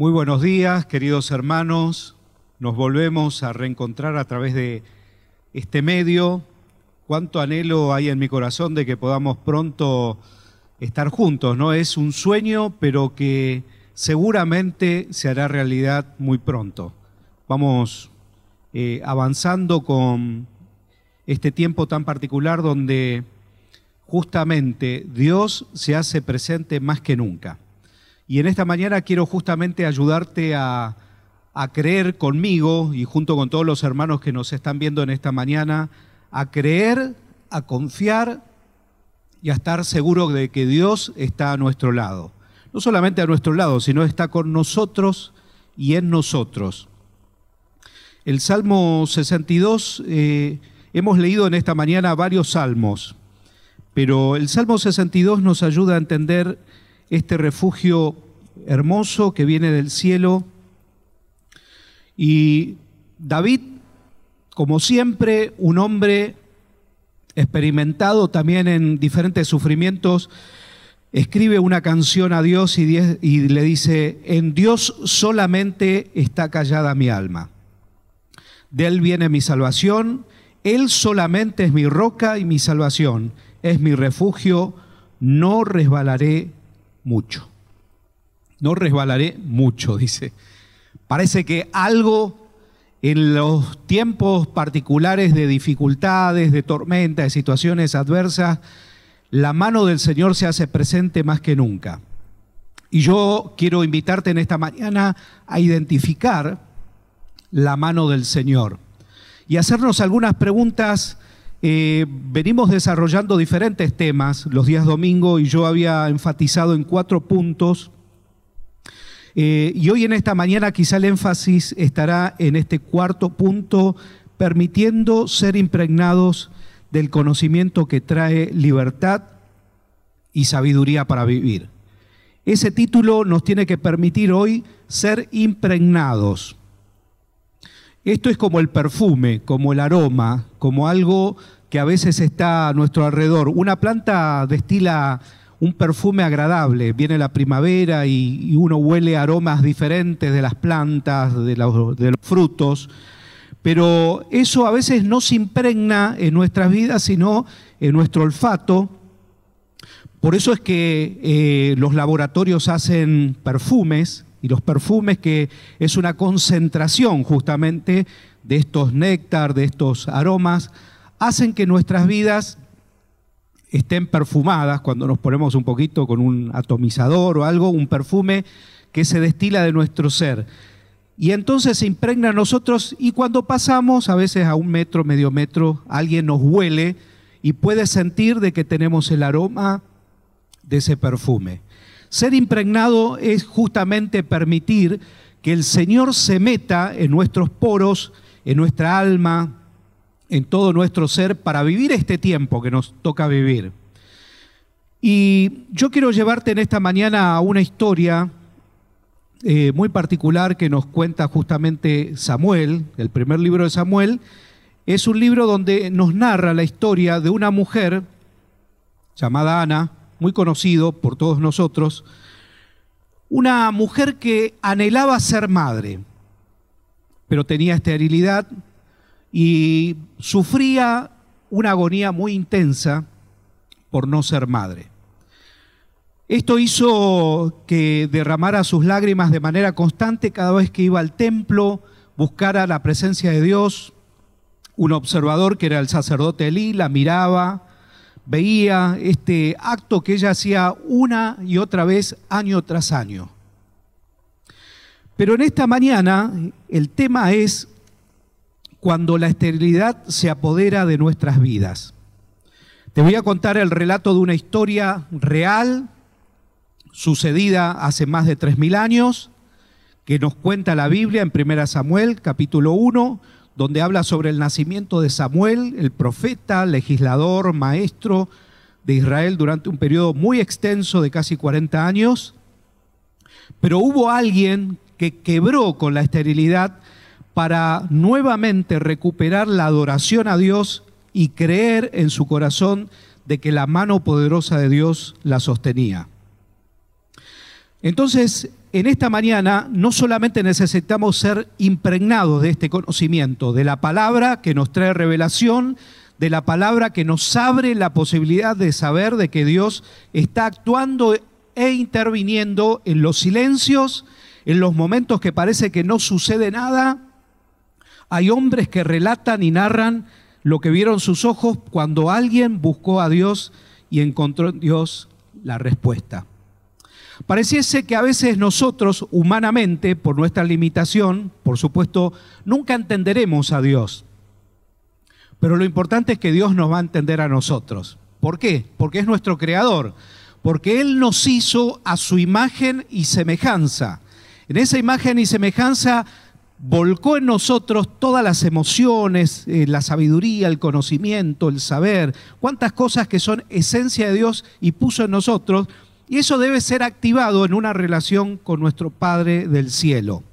Muy buenos días, queridos hermanos. Nos volvemos a reencontrar a través de este medio. Cuánto anhelo hay en mi corazón de que podamos pronto estar juntos, ¿no? Es un sueño, pero que seguramente se hará realidad muy pronto. Vamos eh, avanzando con este tiempo tan particular donde justamente Dios se hace presente más que nunca. Y en esta mañana quiero justamente ayudarte a, a creer conmigo y junto con todos los hermanos que nos están viendo en esta mañana, a creer, a confiar y a estar seguro de que Dios está a nuestro lado. No solamente a nuestro lado, sino está con nosotros y en nosotros. El Salmo 62, eh, hemos leído en esta mañana varios salmos, pero el Salmo 62 nos ayuda a entender este refugio hermoso que viene del cielo. Y David, como siempre, un hombre experimentado también en diferentes sufrimientos, escribe una canción a Dios y, le dice, en Dios solamente está callada mi alma. De Él viene mi salvación, Él solamente es mi roca y mi salvación, es mi refugio, no resbalaré mucho. No resbalaré mucho, dice. Parece que algo en los tiempos particulares de dificultades, de tormenta, de situaciones adversas, la mano del Señor se hace presente más que nunca. Y yo quiero invitarte en esta mañana a identificar la mano del Señor y hacernos algunas preguntas eh, venimos desarrollando diferentes temas los días domingo y yo había enfatizado en cuatro puntos. Eh, y hoy en esta mañana quizá el énfasis estará en este cuarto punto, permitiendo ser impregnados del conocimiento que trae libertad y sabiduría para vivir. Ese título nos tiene que permitir hoy ser impregnados esto es como el perfume, como el aroma, como algo que a veces está a nuestro alrededor. Una planta destila un perfume agradable, viene la primavera y, uno huele aromas diferentes de las plantas, de los, frutos, pero eso a veces no se impregna en nuestras vidas, sino en nuestro olfato. Por eso es que eh, los laboratorios hacen perfumes y los perfumes que es una concentración justamente de estos néctar, de estos aromas, hacen que nuestras vidas estén perfumadas cuando nos ponemos un poquito con un atomizador o algo, un perfume que se destila de nuestro ser. Y entonces se impregna a nosotros y cuando pasamos, a veces a un metro, medio metro, alguien nos huele y puede sentir de que tenemos el aroma de ese perfume. Ser impregnado es justamente permitir que el Señor se meta en nuestros poros, en nuestra alma, en todo nuestro ser para vivir este tiempo que nos toca vivir. Y yo quiero llevarte en esta mañana a una historia eh, muy particular que nos cuenta justamente Samuel, el primer libro de Samuel. Es un libro donde nos narra la historia de una mujer llamada Ana, muy conocido por todos nosotros, una mujer que anhelaba ser madre, pero tenía esterilidad y sufría una agonía muy intensa por no ser madre. Esto hizo que derramara sus lágrimas de manera constante cada vez que iba al templo, buscara la presencia de Dios. Un observador que era el sacerdote Elí la miraba, veía este acto que ella hacía una y otra vez, año tras año. Pero en esta mañana el tema es cuando la esterilidad se apodera de nuestras vidas. Te voy a contar el relato de una historia real, sucedida hace más de 3.000 años, que nos cuenta la Biblia en 1 Samuel capítulo 1, donde habla sobre el nacimiento de Samuel, el profeta, legislador, maestro de Israel durante un periodo muy extenso de casi 40 años. Pero hubo alguien que quebró con la esterilidad para nuevamente recuperar la adoración a Dios y creer en su corazón de que la mano poderosa de Dios la sostenía. Entonces, en esta mañana no solamente necesitamos ser impregnados de este conocimiento, de la palabra que nos trae revelación, de la palabra que nos abre la posibilidad de saber de que Dios está actuando e interviniendo en los silencios, en los momentos que parece que no sucede nada. Hay hombres que relatan y narran lo que vieron sus ojos cuando alguien buscó a Dios y encontró en Dios la respuesta. Pareciese que a veces nosotros, humanamente, por nuestra limitación, por supuesto, nunca entenderemos a Dios. Pero lo importante es que Dios nos va a entender a nosotros. ¿Por qué? Porque es nuestro creador. Porque Él nos hizo a su imagen y semejanza. En esa imagen y semejanza volcó en nosotros todas las emociones, eh, la sabiduría, el conocimiento, el saber, cuántas cosas que son esencia de Dios y puso en nosotros, y eso debe ser activado en una relación con nuestro Padre del cielo.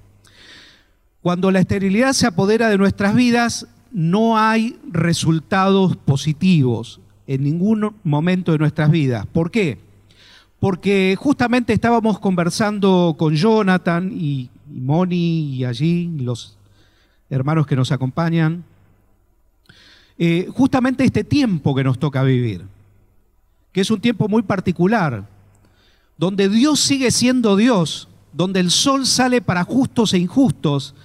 Cuando la esterilidad se apodera de nuestras vidas, no hay resultados positivos en ningún momento de nuestras vidas. ¿Por qué? Porque justamente estábamos conversando con Jonathan y Moni y allí los hermanos que nos acompañan, eh, justamente este tiempo que nos toca vivir, que es un tiempo muy particular, donde Dios sigue siendo Dios, donde el sol sale para justos e injustos,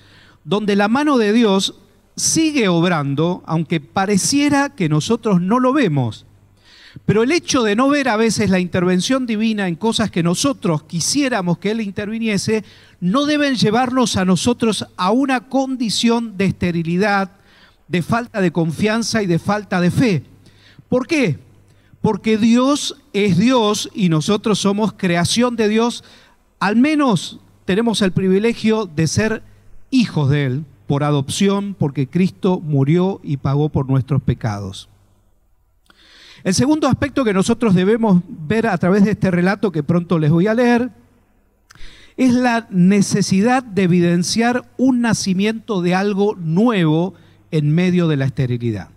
donde la mano de Dios sigue obrando, aunque pareciera que nosotros no lo vemos. Pero el hecho de no ver a veces la intervención divina en cosas que nosotros quisiéramos que Él interviniese, no deben llevarnos a nosotros a una condición de esterilidad, de falta de confianza y de falta de fe. ¿Por qué? Porque Dios es Dios y nosotros somos creación de Dios. Al menos tenemos el privilegio de ser hijos de Él por adopción, porque Cristo murió y pagó por nuestros pecados. El segundo aspecto que nosotros debemos ver a través de este relato que pronto les voy a leer es la necesidad de evidenciar un nacimiento de algo nuevo en medio de la esterilidad.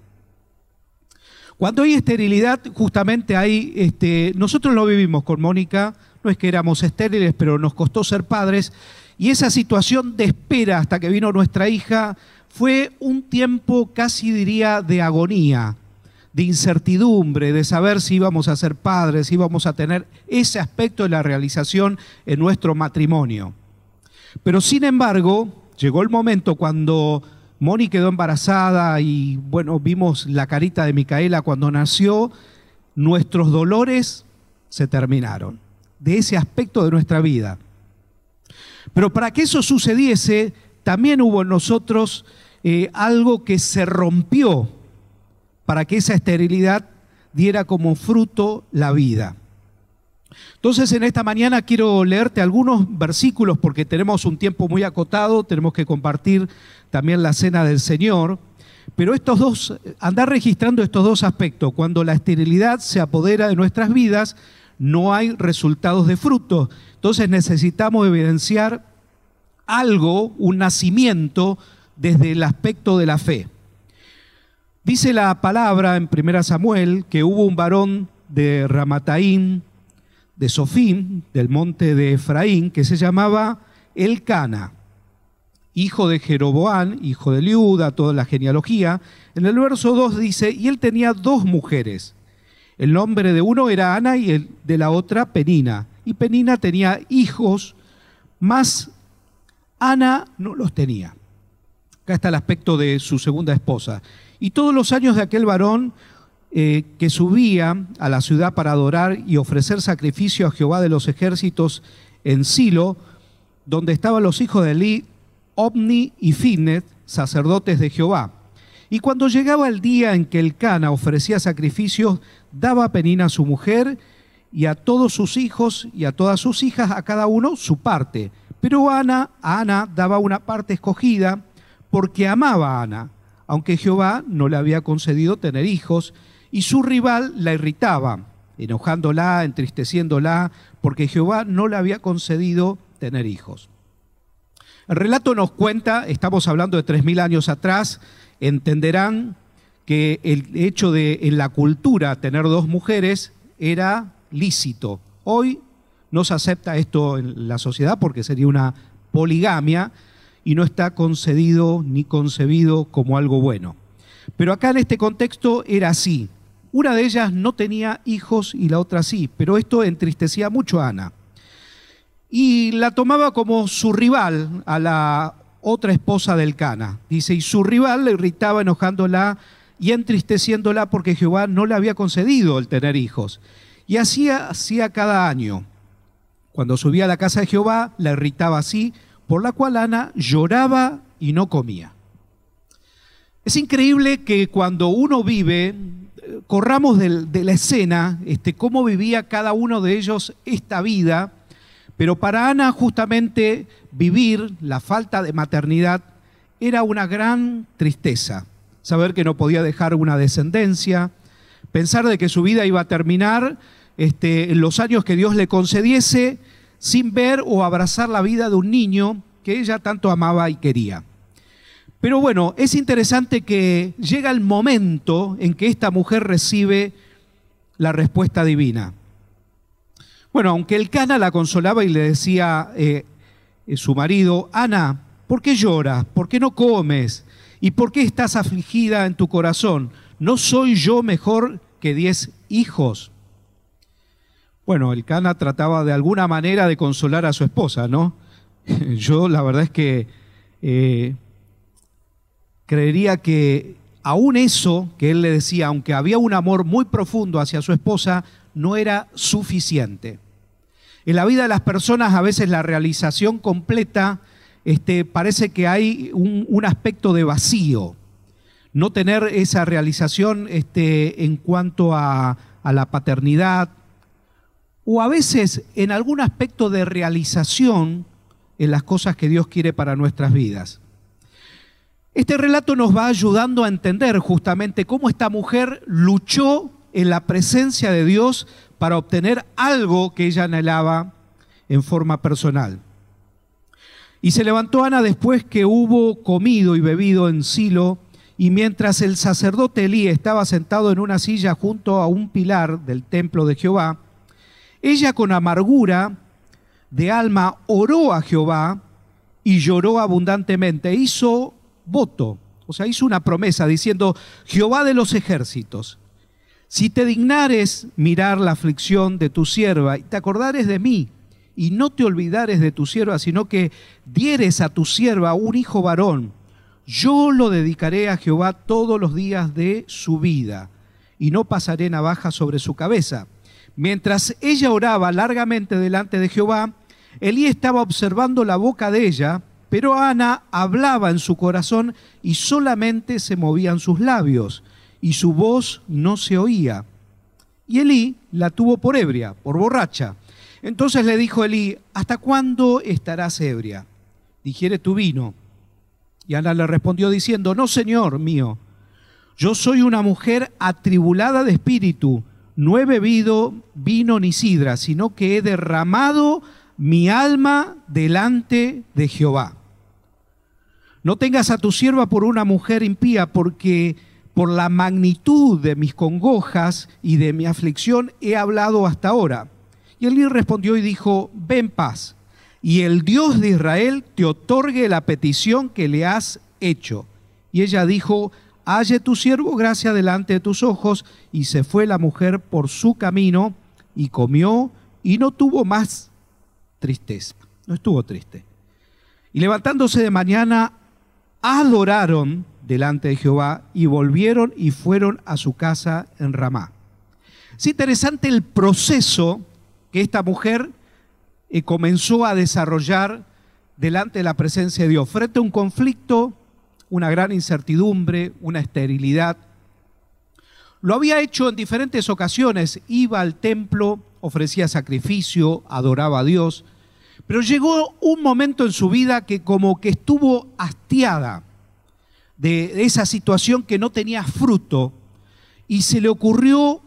Cuando hay esterilidad, justamente hay, este, nosotros lo vivimos con Mónica, no es que éramos estériles, pero nos costó ser padres, y esa situación de espera hasta que vino nuestra hija fue un tiempo casi diría de agonía, de incertidumbre, de saber si íbamos a ser padres, si íbamos a tener ese aspecto de la realización en nuestro matrimonio. Pero sin embargo, llegó el momento cuando Moni quedó embarazada y bueno, vimos la carita de Micaela cuando nació, nuestros dolores se terminaron de ese aspecto de nuestra vida. Pero para que eso sucediese, también hubo en nosotros eh, algo que se rompió para que esa esterilidad diera como fruto la vida. Entonces en esta mañana quiero leerte algunos versículos porque tenemos un tiempo muy acotado, tenemos que compartir también la cena del Señor, pero estos dos, andar registrando estos dos aspectos, cuando la esterilidad se apodera de nuestras vidas, no hay resultados de fruto. Entonces necesitamos evidenciar algo, un nacimiento desde el aspecto de la fe. Dice la palabra en 1 Samuel que hubo un varón de Ramataín, de Sofín, del monte de Efraín, que se llamaba Elcana, hijo de Jeroboán, hijo de Liuda, toda la genealogía. En el verso 2 dice, y él tenía dos mujeres. El nombre de uno era Ana y el de la otra Penina. Y Penina tenía hijos, más Ana no los tenía. Acá está el aspecto de su segunda esposa. Y todos los años de aquel varón eh, que subía a la ciudad para adorar y ofrecer sacrificio a Jehová de los ejércitos en Silo, donde estaban los hijos de Eli, Omni y Finet, sacerdotes de Jehová. Y cuando llegaba el día en que el Cana ofrecía sacrificios, daba a Penina a su mujer y a todos sus hijos y a todas sus hijas, a cada uno su parte. Pero Ana, Ana daba una parte escogida porque amaba a Ana aunque Jehová no le había concedido tener hijos, y su rival la irritaba, enojándola, entristeciéndola, porque Jehová no le había concedido tener hijos. El relato nos cuenta, estamos hablando de tres mil años atrás, entenderán que el hecho de en la cultura tener dos mujeres era lícito. Hoy no se acepta esto en la sociedad porque sería una poligamia y no está concedido ni concebido como algo bueno. Pero acá en este contexto era así. Una de ellas no tenía hijos y la otra sí, pero esto entristecía mucho a Ana. Y la tomaba como su rival a la otra esposa del Cana. Dice, y su rival le irritaba enojándola y entristeciéndola porque Jehová no le había concedido el tener hijos. Y así hacía cada año. Cuando subía a la casa de Jehová, la irritaba así, por la cual Ana lloraba y no comía. Es increíble que cuando uno vive, corramos de, la escena, este, cómo vivía cada uno de ellos esta vida, pero para Ana justamente vivir la falta de maternidad era una gran tristeza. Saber que no podía dejar una descendencia, pensar de que su vida iba a terminar este, en los años que Dios le concediese sin ver o abrazar la vida de un niño que ella tanto amaba y quería. Pero bueno, es interesante que llega el momento en que esta mujer recibe la respuesta divina. Bueno, aunque el Cana la consolaba y le decía eh, eh, su marido, Ana, ¿por qué lloras? ¿Por qué no comes? ¿Y por qué estás afligida en tu corazón? ¿No soy yo mejor que diez hijos? Bueno, el Cana trataba de alguna manera de consolar a su esposa, ¿no? Yo la verdad es que eh, creería que aún eso que él le decía, aunque había un amor muy profundo hacia su esposa, no era suficiente. En la vida de las personas a veces la realización completa este, parece que hay un, aspecto de vacío. No tener esa realización este, en cuanto a la paternidad, o a veces en algún aspecto de realización en las cosas que Dios quiere para nuestras vidas. Este relato nos va ayudando a entender justamente cómo esta mujer luchó en la presencia de Dios para obtener algo que ella anhelaba en forma personal. Y se levantó Ana después que hubo comido y bebido en Silo, y mientras el sacerdote Elí estaba sentado en una silla junto a un pilar del templo de Jehová, ella con amargura de alma oró a Jehová y lloró abundantemente. Hizo voto, o sea, hizo una promesa diciendo, Jehová de los ejércitos, si te dignares mirar la aflicción de tu sierva y te acordares de mí y no te olvidares de tu sierva, sino que dieres a tu sierva un hijo varón, yo lo dedicaré a Jehová todos los días de su vida y no pasaré navaja sobre su cabeza. Mientras ella oraba largamente delante de Jehová, Elí estaba observando la boca de ella, pero Ana hablaba en su corazón y solamente se movían sus labios, y su voz no se oía. Y Elí la tuvo por ebria, por borracha. Entonces le dijo Elí, ¿hasta cuándo estarás ebria? Digiere tu vino. Y Ana le respondió diciendo, no, Señor mío, yo soy una mujer atribulada de espíritu no he bebido vino ni sidra, sino que he derramado mi alma delante de Jehová. No tengas a tu sierva por una mujer impía, porque por la magnitud de mis congojas y de mi aflicción he hablado hasta ahora. Y Elí respondió y dijo, ven paz, y el Dios de Israel te otorgue la petición que le has hecho. Y ella dijo, halle tu siervo gracia delante de tus ojos. Y se fue la mujer por su camino y comió y no tuvo más tristeza. No estuvo triste. Y levantándose de mañana, adoraron delante de Jehová y volvieron y fueron a su casa en Ramá. Es interesante el proceso que esta mujer eh, comenzó a desarrollar delante de la presencia de Dios, frente a un conflicto una gran incertidumbre, una esterilidad. Lo había hecho en diferentes ocasiones, iba al templo, ofrecía sacrificio, adoraba a Dios, pero llegó un momento en su vida que como que estuvo hastiada de esa situación que no tenía fruto y se le ocurrió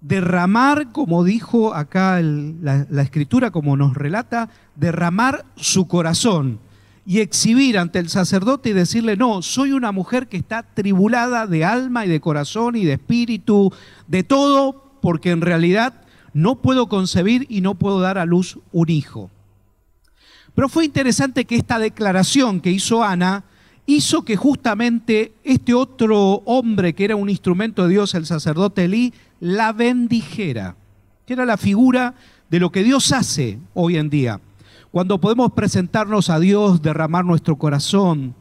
derramar, como dijo acá la, la escritura, como nos relata, derramar su corazón y exhibir ante el sacerdote y decirle, no, soy una mujer que está tribulada de alma y de corazón y de espíritu, de todo, porque en realidad no puedo concebir y no puedo dar a luz un hijo. Pero fue interesante que esta declaración que hizo Ana hizo que justamente este otro hombre que era un instrumento de Dios, el sacerdote Elí, la bendijera, que era la figura de lo que Dios hace hoy en día. Cuando podemos presentarnos a Dios, derramar nuestro corazón,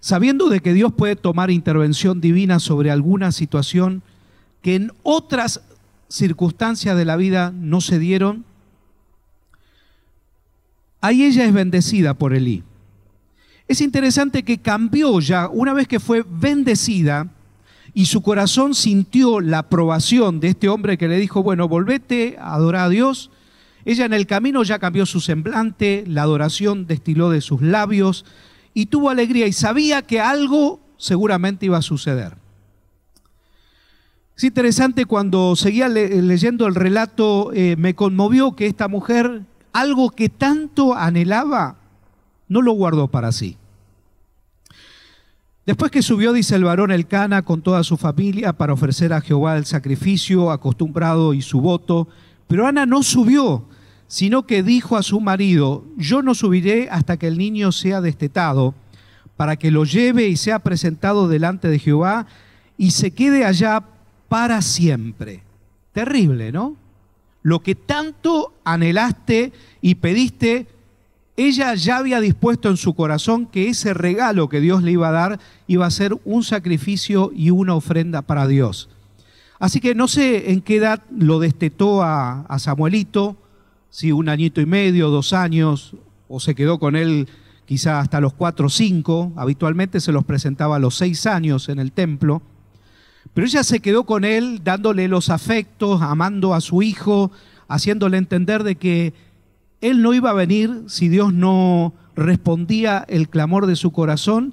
sabiendo de que Dios puede tomar intervención divina sobre alguna situación que en otras circunstancias de la vida no se dieron, ahí ella es bendecida por Elí. Es interesante que cambió ya, una vez que fue bendecida y su corazón sintió la aprobación de este hombre que le dijo, bueno, volvete a adorar a Dios, ella en el camino ya cambió su semblante, la adoración destiló de sus labios y tuvo alegría y sabía que algo seguramente iba a suceder. Es interesante cuando seguía leyendo el relato, eh, me conmovió que esta mujer, algo que tanto anhelaba, no lo guardó para sí. Después que subió, dice el varón Elcana, con toda su familia para ofrecer a Jehová el sacrificio acostumbrado y su voto, pero Ana no subió, sino que dijo a su marido, yo no subiré hasta que el niño sea destetado, para que lo lleve y sea presentado delante de Jehová y se quede allá para siempre. Terrible, ¿no? Lo que tanto anhelaste y pediste, ella ya había dispuesto en su corazón que ese regalo que Dios le iba a dar iba a ser un sacrificio y una ofrenda para Dios. Así que no sé en qué edad lo destetó a, Samuelito, si un añito y medio, dos años, o se quedó con él quizá hasta los cuatro o cinco, habitualmente se los presentaba a los seis años en el templo, pero ella se quedó con él dándole los afectos, amando a su hijo, haciéndole entender de que él no iba a venir si Dios no respondía el clamor de su corazón,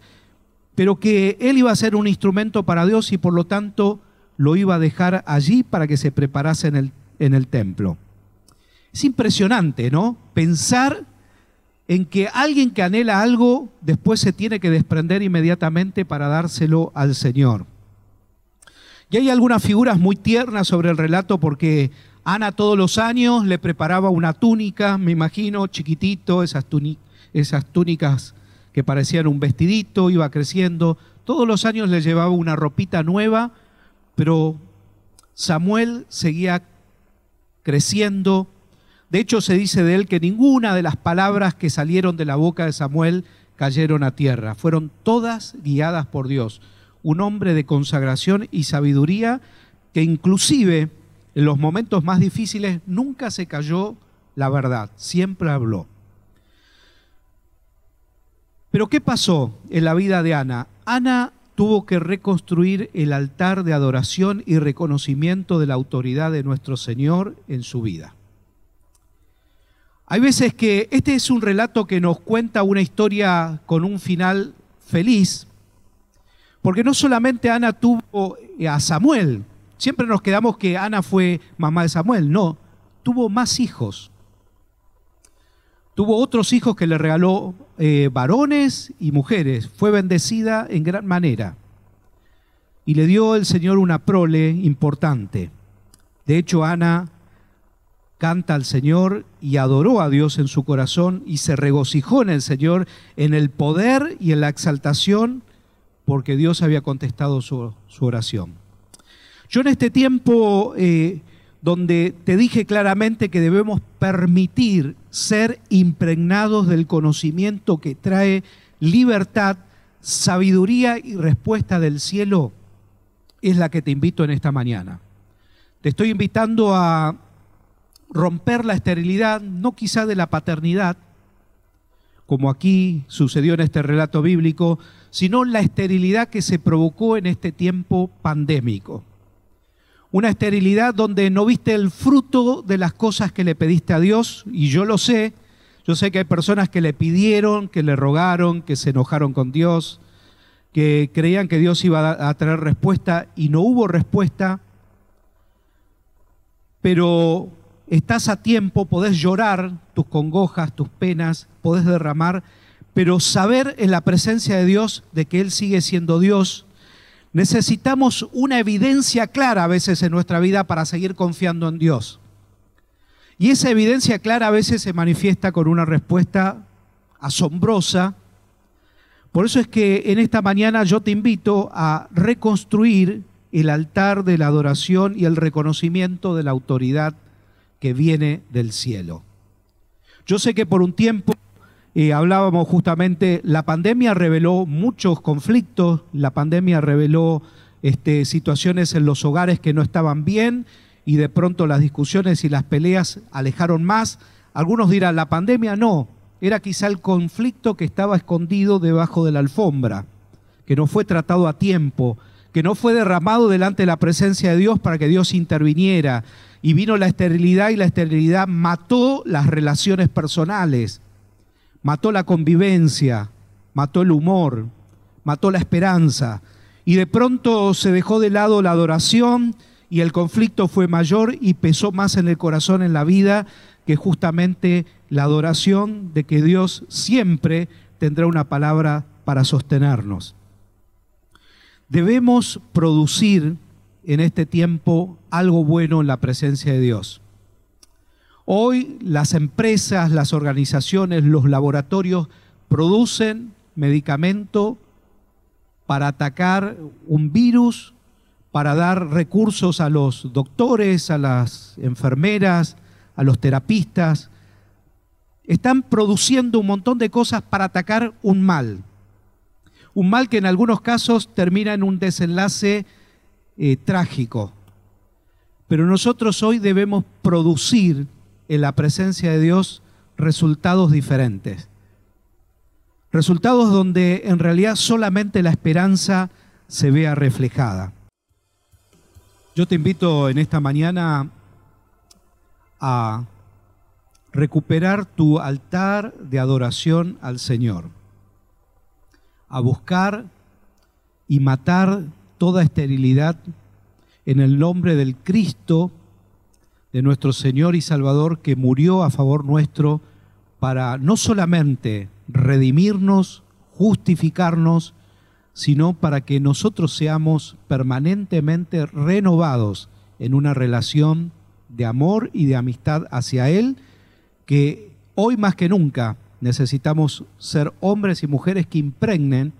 pero que él iba a ser un instrumento para Dios y por lo tanto lo iba a dejar allí para que se preparase en el, en el templo. Es impresionante, ¿no? Pensar en que alguien que anhela algo después se tiene que desprender inmediatamente para dárselo al Señor. Y hay algunas figuras muy tiernas sobre el relato porque Ana todos los años le preparaba una túnica, me imagino, chiquitito, esas, esas túnicas que parecían un vestidito, iba creciendo. Todos los años le llevaba una ropita nueva, pero Samuel seguía creciendo. De hecho, se dice de él que ninguna de las palabras que salieron de la boca de Samuel cayeron a tierra. Fueron todas guiadas por Dios. Un hombre de consagración y sabiduría que inclusive en los momentos más difíciles nunca se cayó la verdad, siempre habló. Pero ¿qué pasó en la vida de Ana? Ana tuvo que reconstruir el altar de adoración y reconocimiento de la autoridad de nuestro Señor en su vida. Hay veces que este es un relato que nos cuenta una historia con un final feliz, porque no solamente Ana tuvo a Samuel, Siempre nos quedamos que Ana fue mamá de Samuel. No, tuvo más hijos. Tuvo otros hijos que le regaló eh, varones y mujeres. Fue bendecida en gran manera. Y le dio el Señor una prole importante. De hecho, Ana canta al Señor y adoró a Dios en su corazón y se regocijó en el Señor, en el poder y en la exaltación, porque Dios había contestado su, oración. Yo en este tiempo eh, donde te dije claramente que debemos permitir ser impregnados del conocimiento que trae libertad, sabiduría y respuesta del cielo, es la que te invito en esta mañana. Te estoy invitando a romper la esterilidad, no quizá de la paternidad, como aquí sucedió en este relato bíblico, sino la esterilidad que se provocó en este tiempo pandémico. Una esterilidad donde no viste el fruto de las cosas que le pediste a Dios, y yo lo sé, yo sé que hay personas que le pidieron, que le rogaron, que se enojaron con Dios, que creían que Dios iba a traer respuesta y no hubo respuesta, pero estás a tiempo, podés llorar tus congojas, tus penas, podés derramar, pero saber en la presencia de Dios de que Él sigue siendo Dios, Necesitamos una evidencia clara a veces en nuestra vida para seguir confiando en Dios. Y esa evidencia clara a veces se manifiesta con una respuesta asombrosa. Por eso es que en esta mañana yo te invito a reconstruir el altar de la adoración y el reconocimiento de la autoridad que viene del cielo. Yo sé que por un tiempo eh, hablábamos justamente, la pandemia reveló muchos conflictos, la pandemia reveló este, situaciones en los hogares que no estaban bien y de pronto las discusiones y las peleas alejaron más. Algunos dirán, la pandemia no, era quizá el conflicto que estaba escondido debajo de la alfombra, que no fue tratado a tiempo, que no fue derramado delante de la presencia de Dios para que Dios interviniera. Y vino la esterilidad y la esterilidad mató las relaciones personales, mató la convivencia, mató el humor, mató la esperanza. Y de pronto se dejó de lado la adoración y el conflicto fue mayor y pesó más en el corazón, en la vida, que justamente la adoración de que Dios siempre tendrá una palabra para sostenernos. Debemos producir en este tiempo algo bueno en la presencia de Dios. Hoy las empresas, las organizaciones, los laboratorios producen medicamento para atacar un virus para dar recursos a los doctores, a las enfermeras, a los terapistas. Están produciendo un montón de cosas para atacar un mal. Un mal que en algunos casos termina en un desenlace eh, trágico. Pero nosotros hoy debemos producir en la presencia de Dios resultados diferentes. Resultados donde en realidad solamente la esperanza se vea reflejada. Yo te invito en esta mañana a recuperar tu altar de adoración al Señor, a buscar y matar toda esterilidad en el nombre del Cristo, de nuestro Señor y Salvador, que murió a favor nuestro para no solamente redimirnos, justificarnos, sino para que nosotros seamos permanentemente renovados en una relación de amor y de amistad hacia Él, que hoy más que nunca necesitamos ser hombres y mujeres que impregnen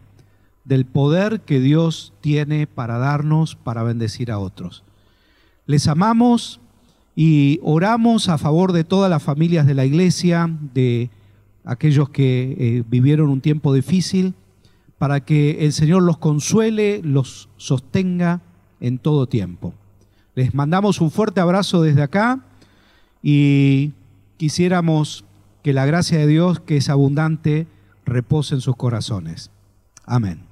del poder que Dios tiene para darnos, para bendecir a otros. Les amamos y oramos a favor de todas las familias de la iglesia, de aquellos que eh, vivieron un tiempo difícil para que el Señor los consuele, los sostenga en todo tiempo. Les mandamos un fuerte abrazo desde acá y quisiéramos que la gracia de Dios, que es abundante, repose en sus corazones. Amén.